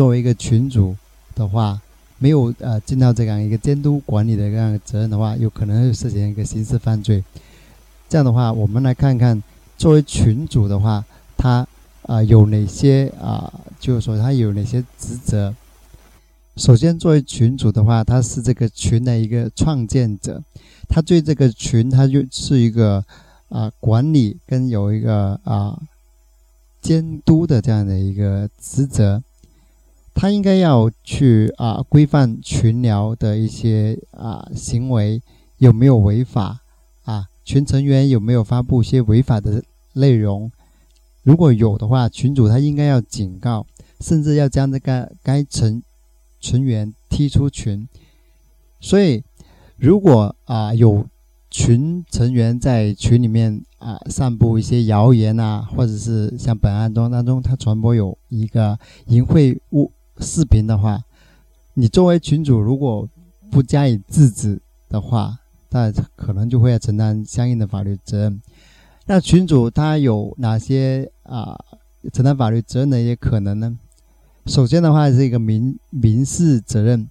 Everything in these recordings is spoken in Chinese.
作为一个群主的话，没有呃尽到这样一个监督管理的这样一个责任的话，有可能会涉嫌一个刑事犯罪。这样的话，我们来看看作为群主的话，他啊有哪些啊，就是说他有哪些职责。首先，作为群主的话，他是这个群的一个创建者，他对这个群，他就是一个啊管理跟有一个啊监督的这样的一个职责。他应该要去啊规范群聊的一些啊行为有没有违法啊，群成员有没有发布一些违法的内容？如果有的话，群主他应该要警告，甚至要将这个该成成员踢出群。所以，如果啊有群成员在群里面啊散布一些谣言啊，或者是像本案中当中他传播有一个淫秽物。视频的话，你作为群主，如果不加以制止的话，那可能就会要承担相应的法律责任。那群主他有哪些啊承担法律责任的一些可能呢？首先的话是一个民民事责任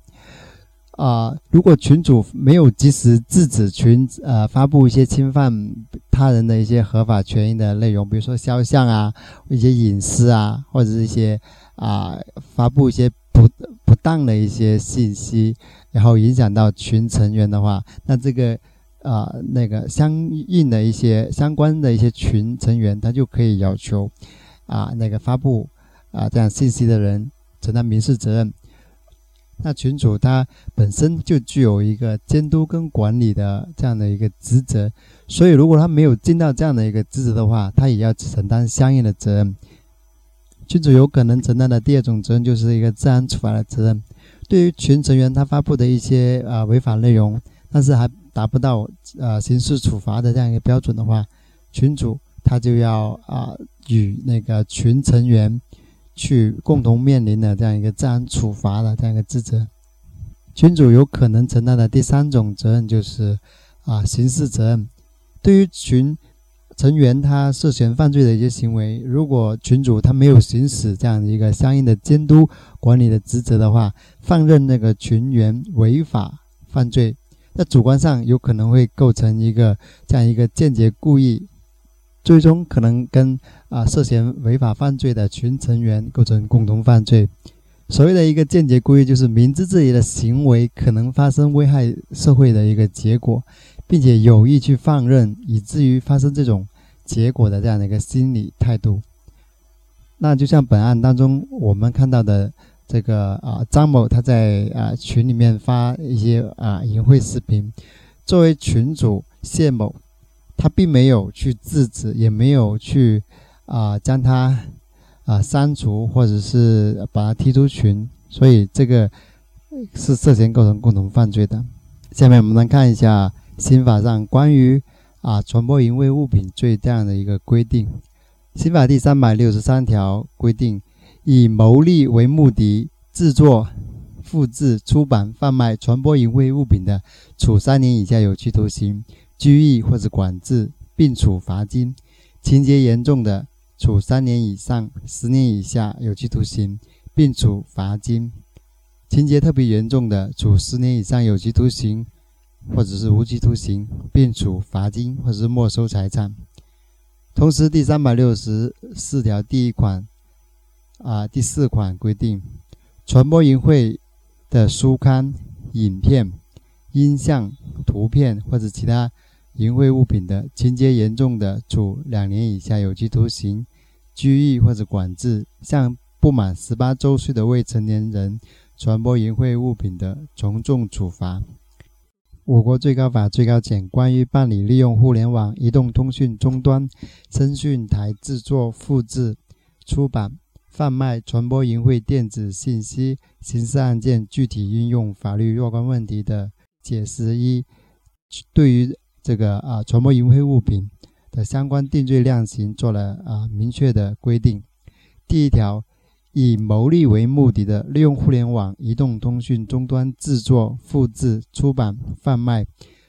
啊，如果群主没有及时制止群呃发布一些侵犯他人的一些合法权益的内容，比如说肖像啊、一些隐私啊，或者是一些。啊，发布一些不不当的一些信息，然后影响到群成员的话，那这个啊那个相应的一些相关的一些群成员，他就可以要求啊那个发布啊这样信息的人承担民事责任。那群主他本身就具有一个监督跟管理的这样的一个职责，所以如果他没有尽到这样的一个职责的话，他也要承担相应的责任。群主有可能承担的第二种责任就是一个治安处罚的责任。对于群成员他发布的一些啊违法内容，但是还达不到呃刑事处罚的这样一个标准的话，群主他就要啊与那个群成员去共同面临的这样一个治安处罚的这样一个职责。群主有可能承担的第三种责任就是啊刑事责任。对于群。成员他涉嫌犯罪的一些行为，如果群主他没有行使这样的一个相应的监督管理的职责的话，放任那个群员违法犯罪，在主观上有可能会构成一个这样一个间接故意，最终可能跟啊涉嫌违法犯罪的群成员构成共同犯罪。所谓的一个间接故意，就是明知自己的行为可能发生危害社会的一个结果。并且有意去放任，以至于发生这种结果的这样的一个心理态度。那就像本案当中我们看到的这个啊，张某他在啊群里面发一些啊淫秽视频，作为群主谢某，他并没有去制止，也没有去啊将他啊删除或者是把他踢出群，所以这个是涉嫌构成共同犯罪的。下面我们来看一下。刑法上关于啊传播淫秽物品罪这样的一个规定，刑法第三百六十三条规定，以牟利为目的制作、复制、出版、贩卖、传播淫秽物品的，处三年以下有期徒刑、拘役或者管制，并处罚金；情节严重的，处三年以上十年以下有期徒刑，并处罚金；情节特别严重的，处十年以上有期徒刑。或者是无期徒刑，并处罚金或者是没收财产。同时，第三百六十四条第一款啊第四款规定，传播淫秽的书刊、影片、音像、图片或者其他淫秽物品的，情节严重的，处两年以下有期徒刑、拘役或者管制；向不满十八周岁的未成年人，传播淫秽物品的从重处罚。我国最高法最高检关于办理利用互联网移动通讯终端声讯台制作、复制、出版、贩卖、传播淫秽电子信息刑事案件具体应用法律若干问题的解释一，对于这个啊传播淫秽物品的相关定罪量刑做了啊明确的规定。第一条。以牟利为目的的利用互联网移动通讯终端制作、复制、出版、贩卖、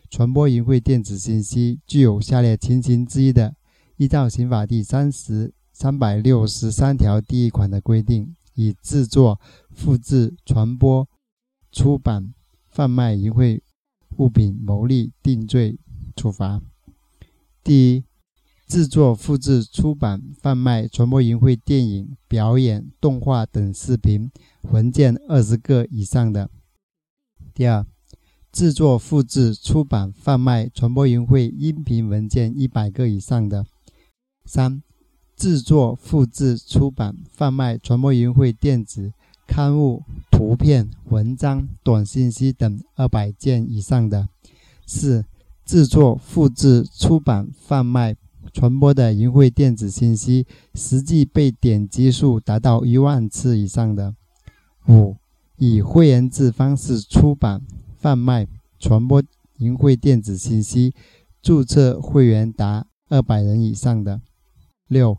传播淫秽电子信息，具有下列情形之一的，依照刑法第三十三百六十三条第一款的规定，以制作、复制、传播、出版、贩卖淫秽物品牟利定罪处罚。第一。制作、复制、出版、贩卖、传播淫秽电影、表演、动画等视频文件二十个以上的；第二，制作、复制、出版、贩卖、传播淫秽音频文件一百个以上的；三，制作、复制、出版、贩卖、传播淫秽电子刊物、图片、文章、短信息等二百件以上的；四，制作、复制、出版、贩卖。传播的淫秽电子信息实际被点击数达到一万次以上的；五、以会员制方式出版、贩卖、传播淫秽电子信息，注册会员达二百人以上的；六、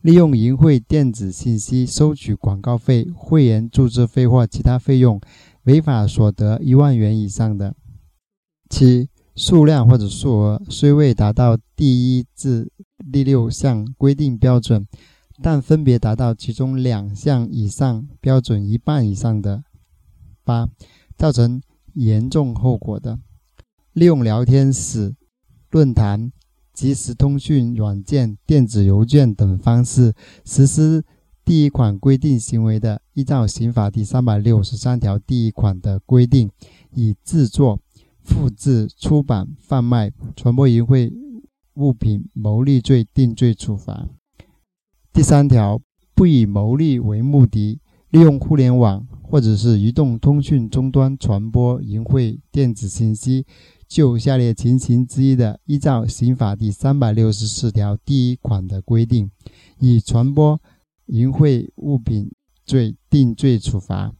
利用淫秽电子信息收取广告费、会员注册费或其他费用，违法所得一万元以上的；七。数量或者数额虽未达到第一至第六项规定标准，但分别达到其中两项以上标准一半以上的。八、造成严重后果的，利用聊天室、论坛、即时通讯软件、电子邮件等方式实施第一款规定行为的，依照刑法第三百六十三条第一款的规定，以制作。复制、出版、贩卖、传播淫秽物品牟利罪定罪处罚。第三条，不以牟利为目的，利用互联网或者是移动通讯终端传播淫秽电子信息，就下列情形之一的，依照刑法第三百六十四条第一款的规定，以传播淫秽物品罪定罪处罚：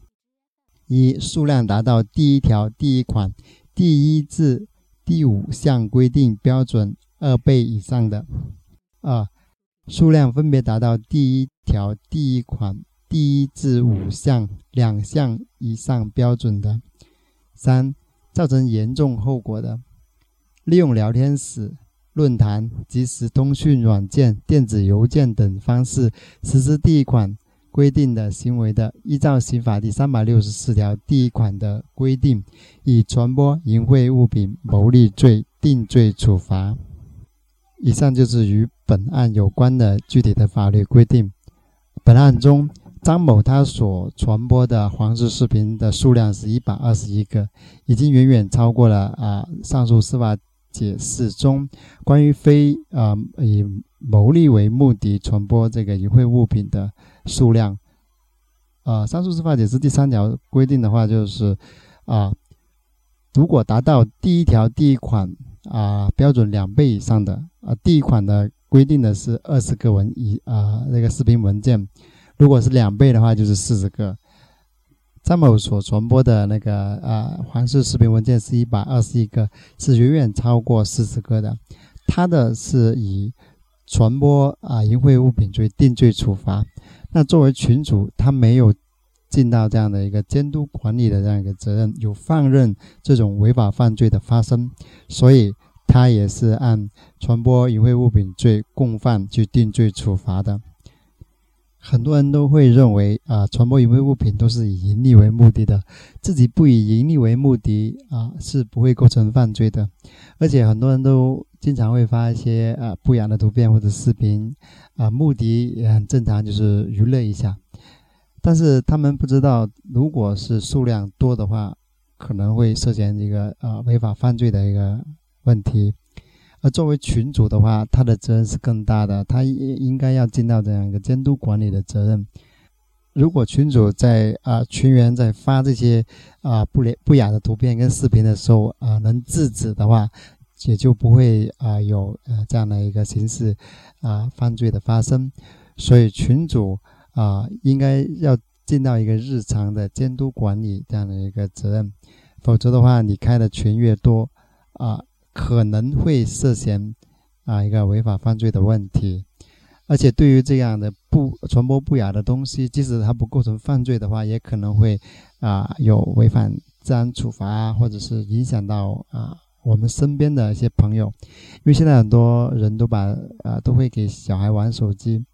一、数量达到第一条第一款。第一至第五项规定标准二倍以上的；二、数量分别达到第一条第一款第一至五项两项以上标准的；三、造成严重后果的，利用聊天室、论坛、即时通讯软件、电子邮件等方式实施第一款。规定的行为的，依照刑法第三百六十四条第一款的规定，以传播淫秽物品牟利罪定罪处罚。以上就是与本案有关的具体的法律规定。本案中，张某他所传播的黄色视频的数量是一百二十一个，已经远远超过了啊上述司法解释中关于非啊以牟利为目的传播这个淫秽物品的。数量，啊，上述司法解释第三条规定的话，就是啊，如果达到第一条第一款啊标准两倍以上的啊，第一款的规定的是二十个文以啊那个视频文件，如果是两倍的话就是四十个。张某所传播的那个啊黄色视频文件是一百二十一个，是远远超过四十个的，他的是以传播啊淫秽物品罪定罪处罚。那作为群主，他没有尽到这样的一个监督管理的这样一个责任，有放任这种违法犯罪的发生，所以他也是按传播淫秽物品罪共犯去定罪处罚的。很多人都会认为啊，传播淫秽物品都是以盈利为目的的，自己不以盈利为目的啊，是不会构成犯罪的。而且很多人都。经常会发一些呃不雅的图片或者视频，啊，目的也很正常，就是娱乐一下。但是他们不知道，如果是数量多的话，可能会涉嫌一个呃违法犯罪的一个问题。而作为群主的话，他的责任是更大的，他应应该要尽到这样一个监督管理的责任。如果群主在啊群员在发这些啊不廉不雅的图片跟视频的时候啊能制止的话，也就不会啊有呃这样的一个形式啊犯罪的发生。所以群主啊应该要尽到一个日常的监督管理这样的一个责任，否则的话，你开的群越多啊，可能会涉嫌啊一个违法犯罪的问题。而且对于这样的不传播不雅的东西，即使它不构成犯罪的话，也可能会啊有违反治安处罚啊，或者是影响到啊我们身边的一些朋友。因为现在很多人都把啊都会给小孩玩手机，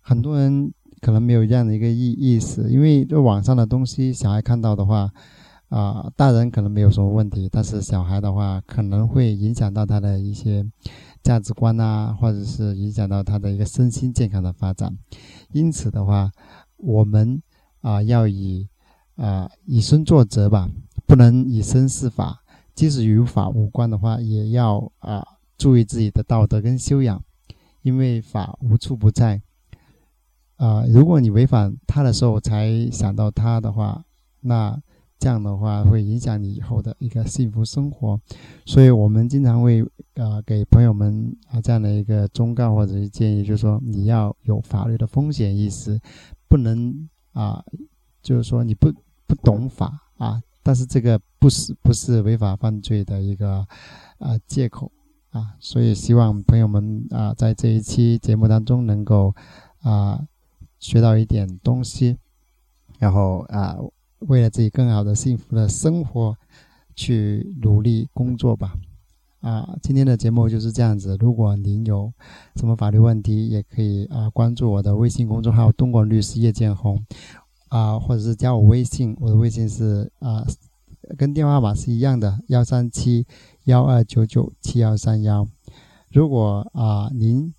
很多人可能没有这样的一个意意识，因为这网上的东西，小孩看到的话啊，大人可能没有什么问题，但是小孩的话可能会影响到他的一些。价值观啊，或者是影响到他的一个身心健康的发展，因此的话，我们啊要以啊以身作则吧，不能以身试法。即使与法无关的话，也要啊注意自己的道德跟修养，因为法无处不在。啊，如果你违反他的时候才想到他的话，那。这样的话会影响你以后的一个幸福生活，所以我们经常会啊给朋友们啊这样的一个忠告或者是建议，就是说你要有法律的风险意识，不能啊就是说你不不懂法啊，但是这个不是不是违法犯罪的一个啊借口啊，所以希望朋友们啊在这一期节目当中能够啊学到一点东西，然后啊。为了自己更好的幸福的生活，去努力工作吧。啊，今天的节目就是这样子。如果您有什么法律问题，也可以啊关注我的微信公众号“东莞律师叶建红”，啊，或者是加我微信，我的微信是啊，跟电话号码是一样的，幺三七幺二九九七幺三幺。如果啊您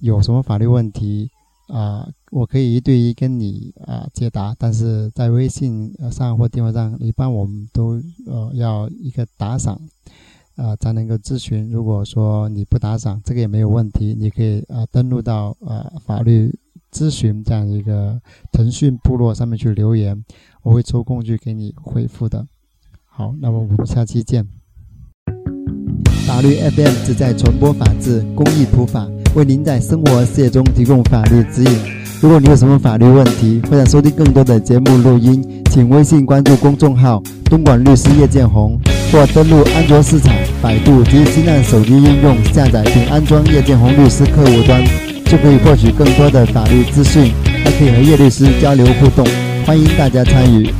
有什么法律问题，啊，我可以一对一跟你啊解答，但是在微信上或电话上，一般我们都呃要一个打赏，啊才能够咨询。如果说你不打赏，这个也没有问题，你可以啊登录到呃法律咨询这样一个腾讯部落上面去留言，我会抽空去给你回复的。好，那么我们下期见。法律 FM 旨在传播法治、公益普法。为您在生活事业中提供法律指引。如果你有什么法律问题，或者收听更多的节目录音，请微信关注公众号“东莞律师叶建红”，或登录安卓市场、百度及新浪手机应用下载并安装叶建红律师客户端，就可以获取更多的法律资讯，还可以和叶律师交流互动。欢迎大家参与。